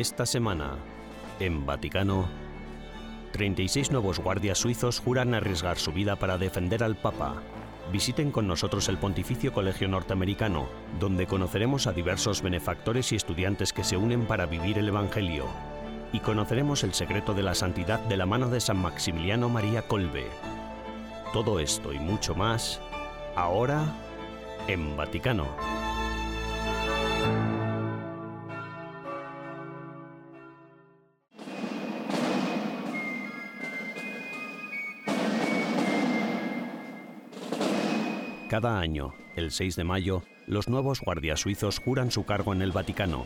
Esta semana, en Vaticano, 36 nuevos guardias suizos juran arriesgar su vida para defender al Papa. Visiten con nosotros el Pontificio Colegio Norteamericano, donde conoceremos a diversos benefactores y estudiantes que se unen para vivir el Evangelio. Y conoceremos el secreto de la santidad de la mano de San Maximiliano María Colbe. Todo esto y mucho más, ahora en Vaticano. Cada año, el 6 de mayo, los nuevos guardias suizos juran su cargo en el Vaticano.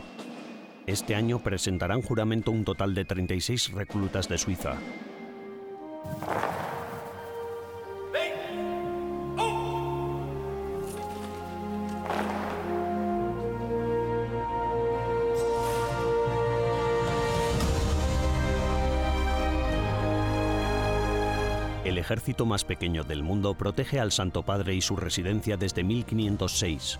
Este año presentarán juramento un total de 36 reclutas de Suiza. El ejército más pequeño del mundo protege al Santo Padre y su residencia desde 1506.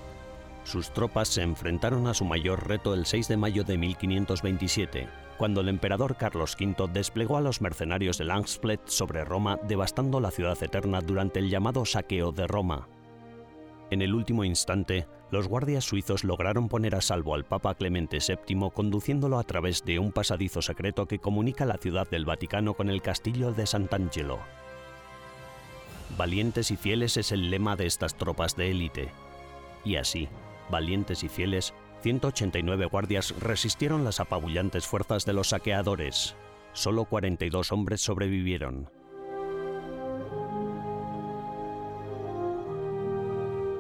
Sus tropas se enfrentaron a su mayor reto el 6 de mayo de 1527, cuando el emperador Carlos V desplegó a los mercenarios de Langsplet sobre Roma, devastando la ciudad eterna durante el llamado saqueo de Roma. En el último instante, los guardias suizos lograron poner a salvo al Papa Clemente VII conduciéndolo a través de un pasadizo secreto que comunica la ciudad del Vaticano con el castillo de Sant'Angelo. Valientes y fieles es el lema de estas tropas de élite. Y así, valientes y fieles, 189 guardias resistieron las apabullantes fuerzas de los saqueadores. Solo 42 hombres sobrevivieron.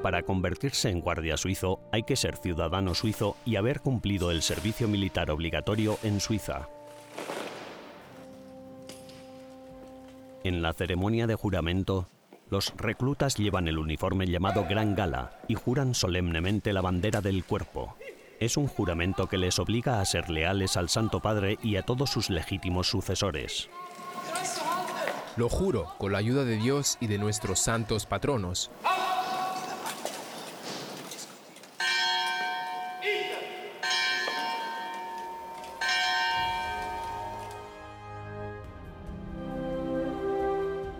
Para convertirse en guardia suizo hay que ser ciudadano suizo y haber cumplido el servicio militar obligatorio en Suiza. En la ceremonia de juramento, los reclutas llevan el uniforme llamado Gran Gala y juran solemnemente la bandera del cuerpo. Es un juramento que les obliga a ser leales al Santo Padre y a todos sus legítimos sucesores. Lo juro con la ayuda de Dios y de nuestros santos patronos.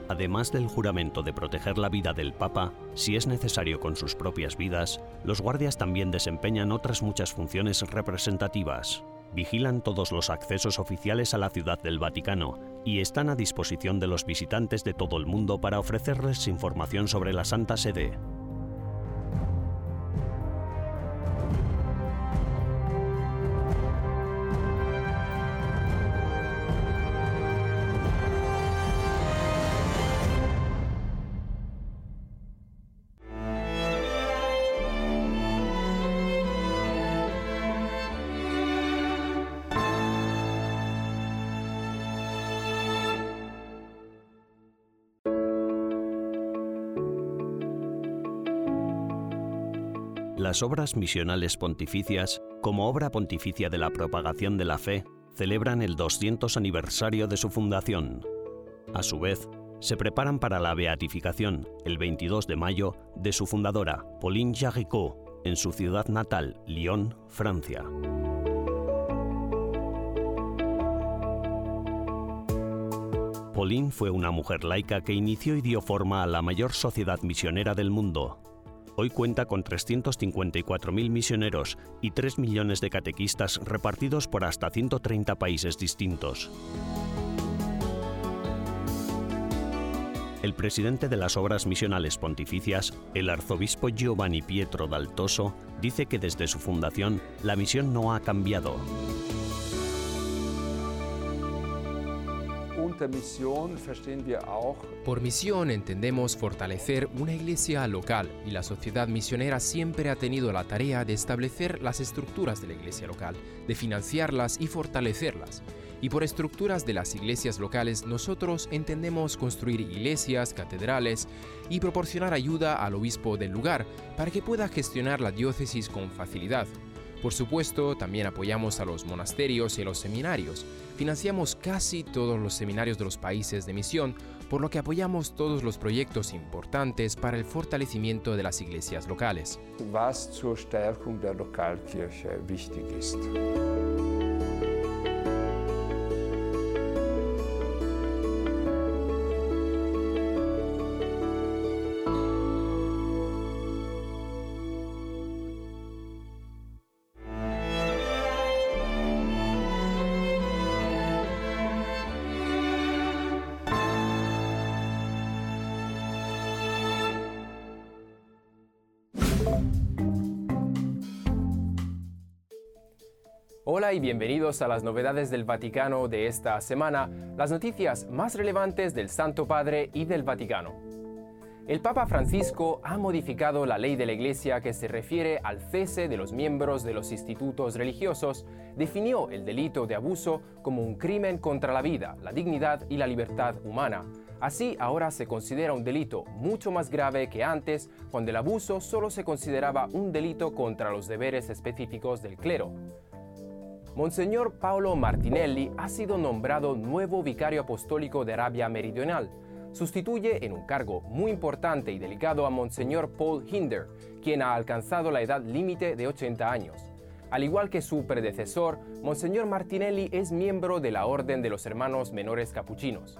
Además del juramento de proteger la vida del Papa, si es necesario con sus propias vidas, los guardias también desempeñan otras muchas funciones representativas. Vigilan todos los accesos oficiales a la ciudad del Vaticano y están a disposición de los visitantes de todo el mundo para ofrecerles información sobre la Santa Sede. Las obras misionales pontificias, como obra pontificia de la propagación de la fe, celebran el 200 aniversario de su fundación. A su vez, se preparan para la beatificación, el 22 de mayo, de su fundadora, Pauline Jaricot, en su ciudad natal, Lyon, Francia. Pauline fue una mujer laica que inició y dio forma a la mayor sociedad misionera del mundo, Hoy cuenta con 354.000 misioneros y 3 millones de catequistas repartidos por hasta 130 países distintos. El presidente de las Obras Misionales Pontificias, el arzobispo Giovanni Pietro Daltoso, dice que desde su fundación la misión no ha cambiado. Por misión entendemos fortalecer una iglesia local y la sociedad misionera siempre ha tenido la tarea de establecer las estructuras de la iglesia local, de financiarlas y fortalecerlas. Y por estructuras de las iglesias locales nosotros entendemos construir iglesias, catedrales y proporcionar ayuda al obispo del lugar para que pueda gestionar la diócesis con facilidad. Por supuesto, también apoyamos a los monasterios y a los seminarios. Financiamos casi todos los seminarios de los países de misión, por lo que apoyamos todos los proyectos importantes para el fortalecimiento de las iglesias locales. Hola y bienvenidos a las novedades del Vaticano de esta semana, las noticias más relevantes del Santo Padre y del Vaticano. El Papa Francisco ha modificado la ley de la Iglesia que se refiere al cese de los miembros de los institutos religiosos, definió el delito de abuso como un crimen contra la vida, la dignidad y la libertad humana. Así, ahora se considera un delito mucho más grave que antes, cuando el abuso solo se consideraba un delito contra los deberes específicos del clero. Monseñor Paolo Martinelli ha sido nombrado nuevo vicario apostólico de Arabia Meridional sustituye en un cargo muy importante y delicado a Monseñor Paul Hinder, quien ha alcanzado la edad límite de 80 años. Al igual que su predecesor, Monseñor Martinelli es miembro de la Orden de los Hermanos Menores Capuchinos.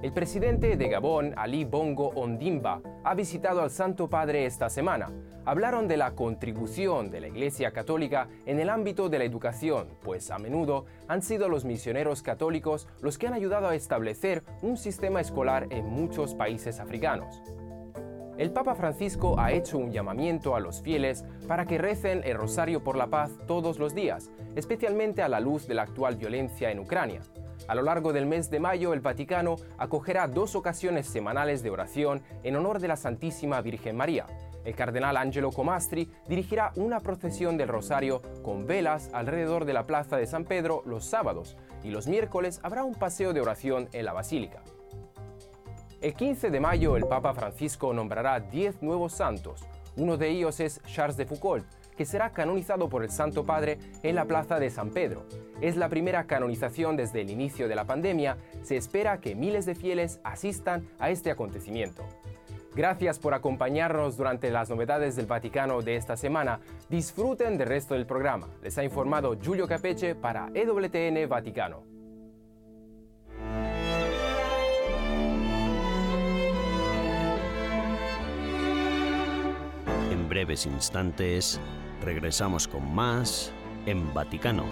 El presidente de Gabón, Ali Bongo Ondimba, ha visitado al Santo Padre esta semana. Hablaron de la contribución de la Iglesia Católica en el ámbito de la educación, pues a menudo han sido los misioneros católicos los que han ayudado a establecer un sistema escolar en muchos países africanos. El Papa Francisco ha hecho un llamamiento a los fieles para que recen el rosario por la paz todos los días, especialmente a la luz de la actual violencia en Ucrania. A lo largo del mes de mayo, el Vaticano acogerá dos ocasiones semanales de oración en honor de la Santísima Virgen María. El cardenal Angelo Comastri dirigirá una procesión del Rosario con velas alrededor de la Plaza de San Pedro los sábados y los miércoles habrá un paseo de oración en la Basílica. El 15 de mayo el Papa Francisco nombrará 10 nuevos santos. Uno de ellos es Charles de Foucault, que será canonizado por el Santo Padre en la Plaza de San Pedro. Es la primera canonización desde el inicio de la pandemia. Se espera que miles de fieles asistan a este acontecimiento. Gracias por acompañarnos durante las novedades del Vaticano de esta semana. Disfruten del resto del programa. Les ha informado Giulio Capeche para EWTN Vaticano. En breves instantes, Regresamos con más en Vaticano.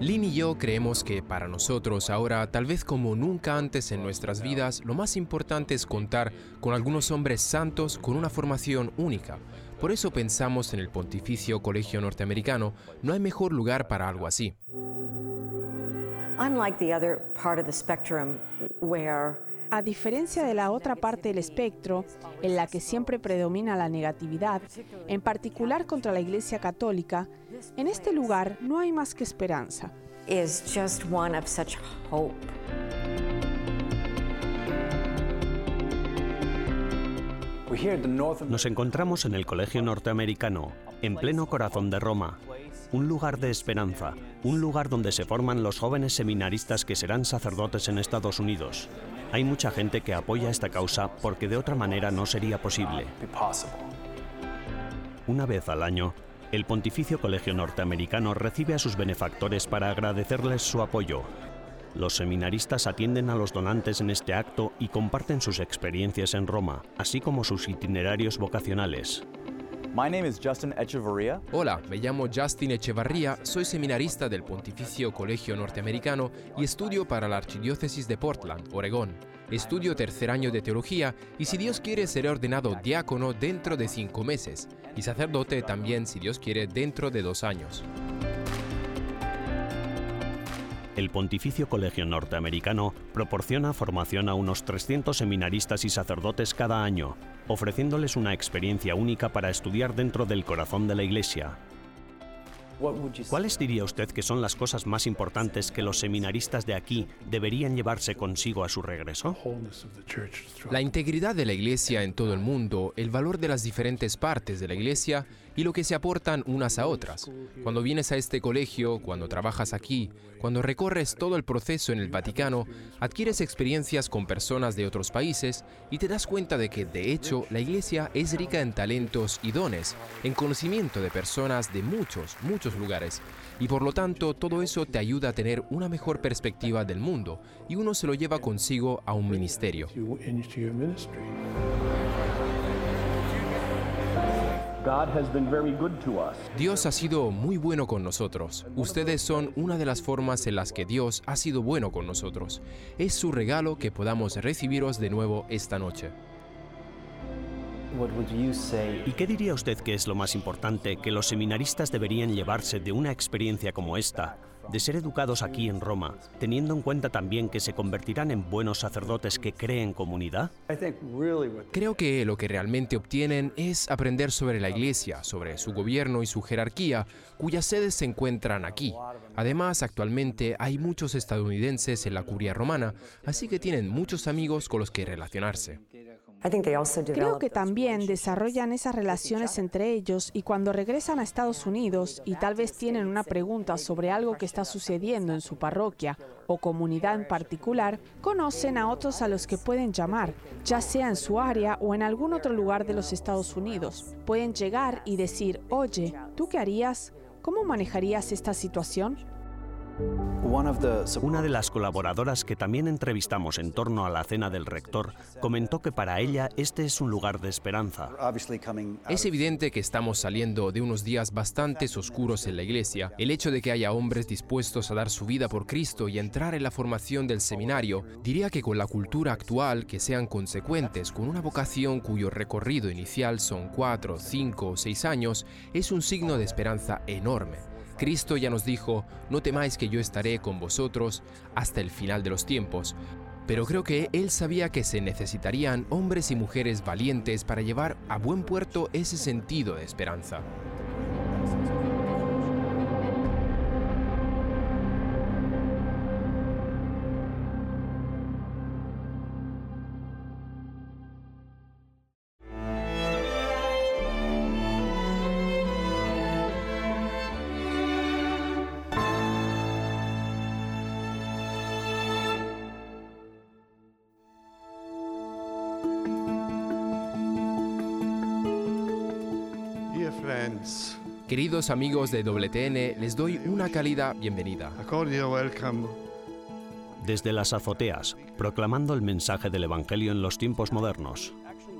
Lynn y yo creemos que para nosotros ahora, tal vez como nunca antes en nuestras vidas, lo más importante es contar con algunos hombres santos con una formación única. Por eso pensamos en el Pontificio Colegio Norteamericano, no hay mejor lugar para algo así. Unlike the other part of the spectrum where a diferencia de la otra parte del espectro, en la que siempre predomina la negatividad, en particular contra la Iglesia Católica, en este lugar no hay más que esperanza. Nos encontramos en el Colegio Norteamericano, en pleno corazón de Roma, un lugar de esperanza, un lugar donde se forman los jóvenes seminaristas que serán sacerdotes en Estados Unidos. Hay mucha gente que apoya esta causa porque de otra manera no sería posible. Una vez al año, el Pontificio Colegio Norteamericano recibe a sus benefactores para agradecerles su apoyo. Los seminaristas atienden a los donantes en este acto y comparten sus experiencias en Roma, así como sus itinerarios vocacionales. Hola, me llamo Justin Echevarría, soy seminarista del Pontificio Colegio Norteamericano y estudio para la Archidiócesis de Portland, Oregón. Estudio tercer año de teología y si Dios quiere seré ordenado diácono dentro de cinco meses y sacerdote también si Dios quiere dentro de dos años. El Pontificio Colegio Norteamericano proporciona formación a unos 300 seminaristas y sacerdotes cada año, ofreciéndoles una experiencia única para estudiar dentro del corazón de la Iglesia. ¿Cuáles diría usted que son las cosas más importantes que los seminaristas de aquí deberían llevarse consigo a su regreso? La integridad de la Iglesia en todo el mundo, el valor de las diferentes partes de la Iglesia y lo que se aportan unas a otras. Cuando vienes a este colegio, cuando trabajas aquí, cuando recorres todo el proceso en el Vaticano, adquieres experiencias con personas de otros países y te das cuenta de que, de hecho, la Iglesia es rica en talentos y dones, en conocimiento de personas de muchos, muchos lugares. Y por lo tanto, todo eso te ayuda a tener una mejor perspectiva del mundo y uno se lo lleva consigo a un ministerio. Dios ha sido muy bueno con nosotros. Ustedes son una de las formas en las que Dios ha sido bueno con nosotros. Es su regalo que podamos recibiros de nuevo esta noche. ¿Y qué diría usted que es lo más importante que los seminaristas deberían llevarse de una experiencia como esta, de ser educados aquí en Roma, teniendo en cuenta también que se convertirán en buenos sacerdotes que creen comunidad? Creo que lo que realmente obtienen es aprender sobre la Iglesia, sobre su gobierno y su jerarquía, cuyas sedes se encuentran aquí. Además, actualmente hay muchos estadounidenses en la curia romana, así que tienen muchos amigos con los que relacionarse. Creo que también desarrollan esas relaciones entre ellos y cuando regresan a Estados Unidos y tal vez tienen una pregunta sobre algo que está sucediendo en su parroquia o comunidad en particular, conocen a otros a los que pueden llamar, ya sea en su área o en algún otro lugar de los Estados Unidos. Pueden llegar y decir, oye, ¿tú qué harías? ¿Cómo manejarías esta situación? Una de las colaboradoras que también entrevistamos en torno a la cena del rector comentó que para ella este es un lugar de esperanza. Es evidente que estamos saliendo de unos días bastante oscuros en la iglesia. El hecho de que haya hombres dispuestos a dar su vida por Cristo y entrar en la formación del seminario, diría que con la cultura actual que sean consecuentes con una vocación cuyo recorrido inicial son cuatro, cinco o seis años, es un signo de esperanza enorme. Cristo ya nos dijo, no temáis que yo estaré con vosotros hasta el final de los tiempos. Pero creo que Él sabía que se necesitarían hombres y mujeres valientes para llevar a buen puerto ese sentido de esperanza. Queridos amigos de WTN, les doy una cálida bienvenida. Desde las azoteas, proclamando el mensaje del Evangelio en los tiempos modernos.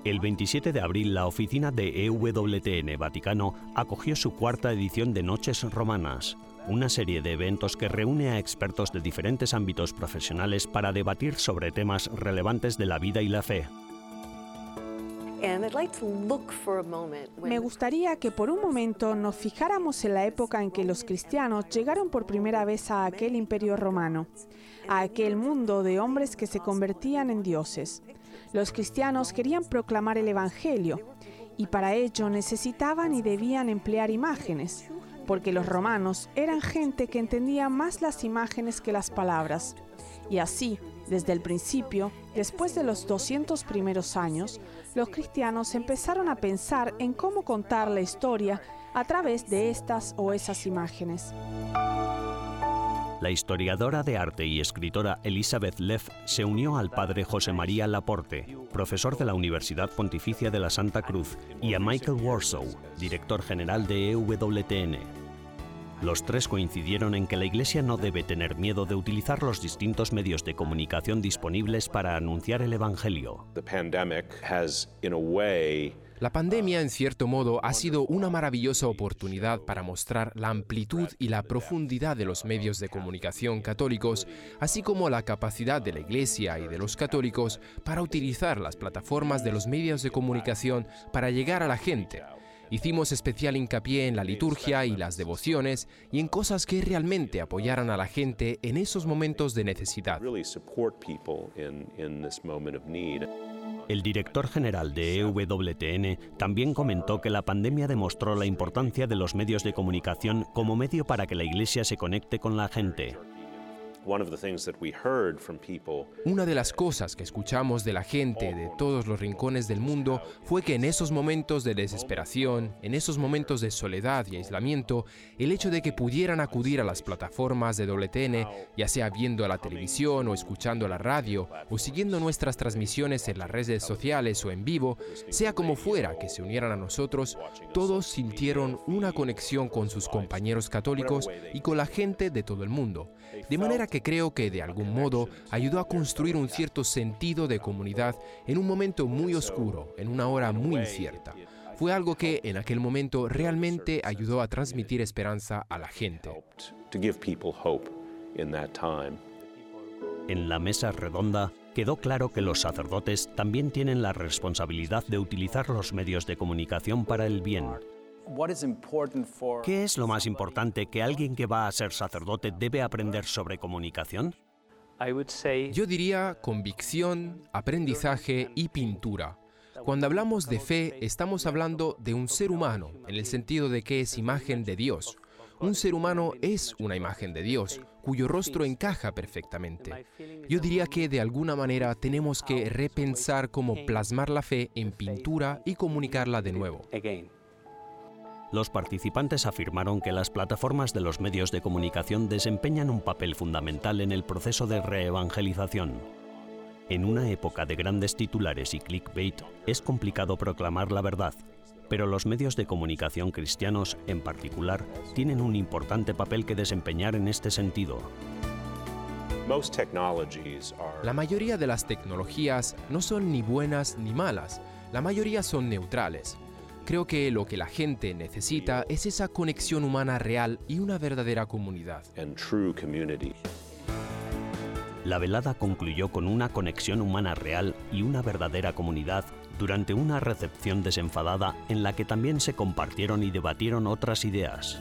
El 27 de abril, la oficina de EWTN Vaticano acogió su cuarta edición de Noches Romanas, una serie de eventos que reúne a expertos de diferentes ámbitos profesionales para debatir sobre temas relevantes de la vida y la fe. Me gustaría que por un momento nos fijáramos en la época en que los cristianos llegaron por primera vez a aquel imperio romano, a aquel mundo de hombres que se convertían en dioses. Los cristianos querían proclamar el Evangelio y para ello necesitaban y debían emplear imágenes, porque los romanos eran gente que entendía más las imágenes que las palabras. Y así, desde el principio, después de los 200 primeros años, los cristianos empezaron a pensar en cómo contar la historia a través de estas o esas imágenes. La historiadora de arte y escritora Elizabeth Leff se unió al padre José María Laporte, profesor de la Universidad Pontificia de la Santa Cruz, y a Michael Warsaw, director general de EWTN, los tres coincidieron en que la Iglesia no debe tener miedo de utilizar los distintos medios de comunicación disponibles para anunciar el Evangelio. La pandemia, en cierto modo, ha sido una maravillosa oportunidad para mostrar la amplitud y la profundidad de los medios de comunicación católicos, así como la capacidad de la Iglesia y de los católicos para utilizar las plataformas de los medios de comunicación para llegar a la gente Hicimos especial hincapié en la liturgia y las devociones y en cosas que realmente apoyaran a la gente en esos momentos de necesidad. El director general de EWTN también comentó que la pandemia demostró la importancia de los medios de comunicación como medio para que la Iglesia se conecte con la gente. Una de las cosas que escuchamos de la gente de todos los rincones del mundo fue que en esos momentos de desesperación, en esos momentos de soledad y aislamiento, el hecho de que pudieran acudir a las plataformas de WTN, ya sea viendo la televisión o escuchando la radio o siguiendo nuestras transmisiones en las redes sociales o en vivo, sea como fuera que se unieran a nosotros, todos sintieron una conexión con sus compañeros católicos y con la gente de todo el mundo. De manera que creo que de algún modo ayudó a construir un cierto sentido de comunidad en un momento muy oscuro, en una hora muy incierta. Fue algo que en aquel momento realmente ayudó a transmitir esperanza a la gente. En la mesa redonda quedó claro que los sacerdotes también tienen la responsabilidad de utilizar los medios de comunicación para el bien ¿Qué es lo más importante que alguien que va a ser sacerdote debe aprender sobre comunicación? Yo diría convicción, aprendizaje y pintura. Cuando hablamos de fe, estamos hablando de un ser humano, en el sentido de que es imagen de Dios. Un ser humano es una imagen de Dios, cuyo rostro encaja perfectamente. Yo diría que de alguna manera tenemos que repensar cómo plasmar la fe en pintura y comunicarla de nuevo. Los participantes afirmaron que las plataformas de los medios de comunicación desempeñan un papel fundamental en el proceso de reevangelización. En una época de grandes titulares y clickbait, es complicado proclamar la verdad, pero los medios de comunicación cristianos, en particular, tienen un importante papel que desempeñar en este sentido. La mayoría de las tecnologías no son ni buenas ni malas, la mayoría son neutrales. Creo que lo que la gente necesita es esa conexión humana real y una verdadera comunidad. La velada concluyó con una conexión humana real y una verdadera comunidad durante una recepción desenfadada en la que también se compartieron y debatieron otras ideas.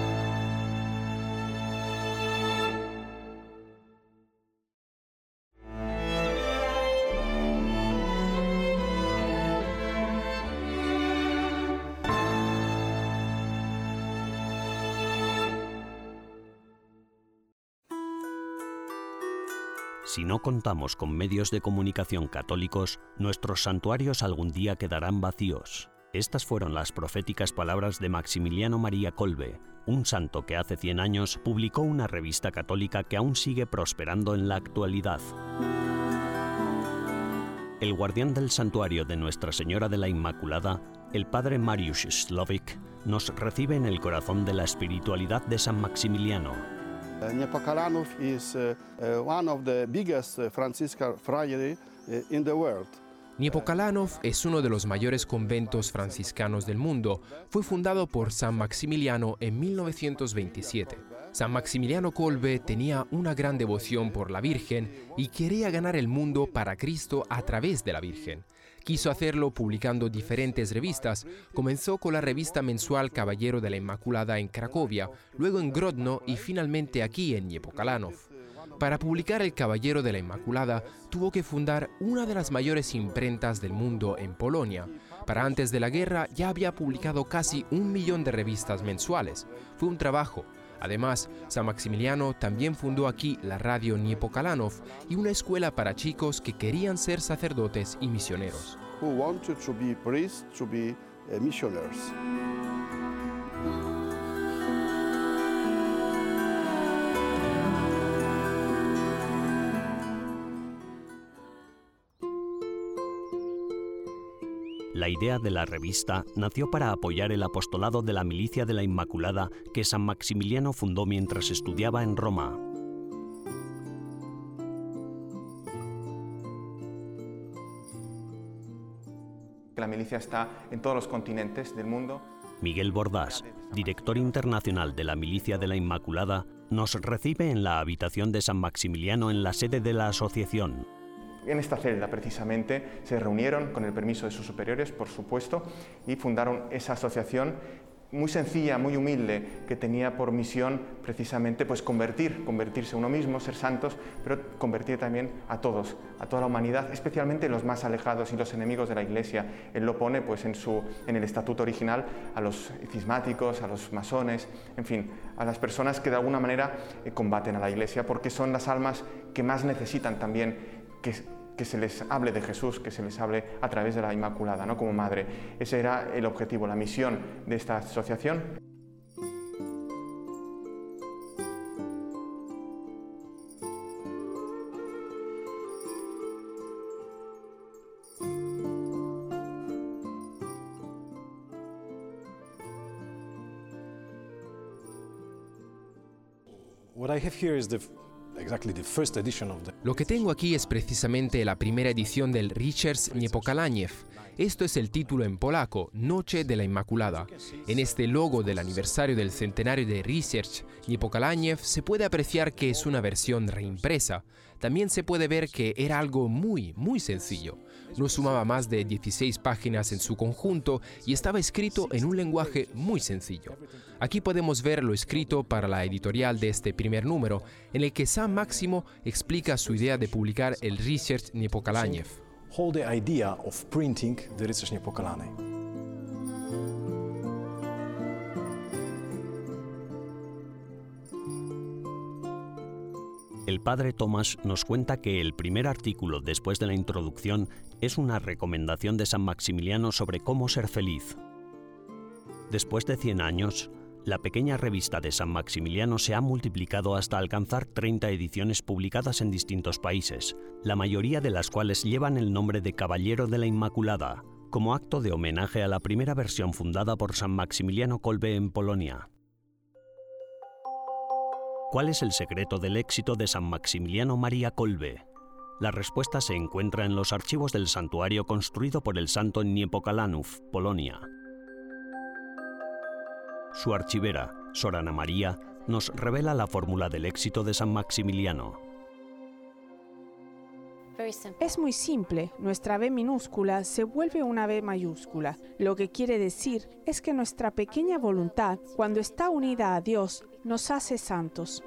Si no contamos con medios de comunicación católicos, nuestros santuarios algún día quedarán vacíos. Estas fueron las proféticas palabras de Maximiliano María Colbe, un santo que hace 100 años publicó una revista católica que aún sigue prosperando en la actualidad. El guardián del santuario de Nuestra Señora de la Inmaculada, el padre Mariusz Slovik, nos recibe en el corazón de la espiritualidad de San Maximiliano, Niepokalanów is uh, uh, one of the biggest Franciscan friary in the world. Niepokalanov es uno de los mayores conventos franciscanos del mundo. Fue fundado por San Maximiliano en 1927. San Maximiliano Kolbe tenía una gran devoción por la Virgen y quería ganar el mundo para Cristo a través de la Virgen. Quiso hacerlo publicando diferentes revistas. Comenzó con la revista mensual Caballero de la Inmaculada en Cracovia, luego en Grodno y finalmente aquí en Niepokalanov. Para publicar El Caballero de la Inmaculada, tuvo que fundar una de las mayores imprentas del mundo en Polonia. Para antes de la guerra ya había publicado casi un millón de revistas mensuales. Fue un trabajo, Además, San Maximiliano también fundó aquí la radio Niepokalanov y una escuela para chicos que querían ser sacerdotes y misioneros. La idea de la revista nació para apoyar el apostolado de la Milicia de la Inmaculada que San Maximiliano fundó mientras estudiaba en Roma. La milicia está en todos los continentes del mundo. Miguel Bordás, director internacional de la Milicia de la Inmaculada, nos recibe en la habitación de San Maximiliano en la sede de la asociación. En esta celda, precisamente, se reunieron con el permiso de sus superiores, por supuesto, y fundaron esa asociación muy sencilla, muy humilde, que tenía por misión precisamente pues convertir, convertirse uno mismo, ser santos, pero convertir también a todos, a toda la humanidad, especialmente los más alejados y los enemigos de la Iglesia. Él lo pone pues en su en el estatuto original a los cismáticos, a los masones, en fin, a las personas que de alguna manera eh, combaten a la Iglesia porque son las almas que más necesitan también que que se les hable de Jesús, que se les hable a través de la Inmaculada, ¿no? como madre. Ese era el objetivo, la misión de esta asociación. What I have here is the lo que tengo aquí es precisamente la primera edición del Richards Niepokalanyev. Esto es el título en polaco, Noche de la Inmaculada. En este logo del aniversario del centenario de Research Niepokalanyev se puede apreciar que es una versión reimpresa. También se puede ver que era algo muy, muy sencillo. No sumaba más de 16 páginas en su conjunto y estaba escrito en un lenguaje muy sencillo. Aquí podemos ver lo escrito para la editorial de este primer número, en el que San Máximo explica su idea de publicar el Research Niepokalanyev. El padre Tomás nos cuenta que el primer artículo después de la introducción es una recomendación de San Maximiliano sobre cómo ser feliz. Después de 100 años, la pequeña revista de San Maximiliano se ha multiplicado hasta alcanzar 30 ediciones publicadas en distintos países, la mayoría de las cuales llevan el nombre de Caballero de la Inmaculada, como acto de homenaje a la primera versión fundada por San Maximiliano Kolbe en Polonia. ¿Cuál es el secreto del éxito de San Maximiliano María Kolbe? La respuesta se encuentra en los archivos del santuario construido por el santo en Niepokalanów, Polonia. Su archivera, Sorana María, nos revela la fórmula del éxito de San Maximiliano. Es muy simple, nuestra B minúscula se vuelve una B mayúscula. Lo que quiere decir es que nuestra pequeña voluntad, cuando está unida a Dios, nos hace santos.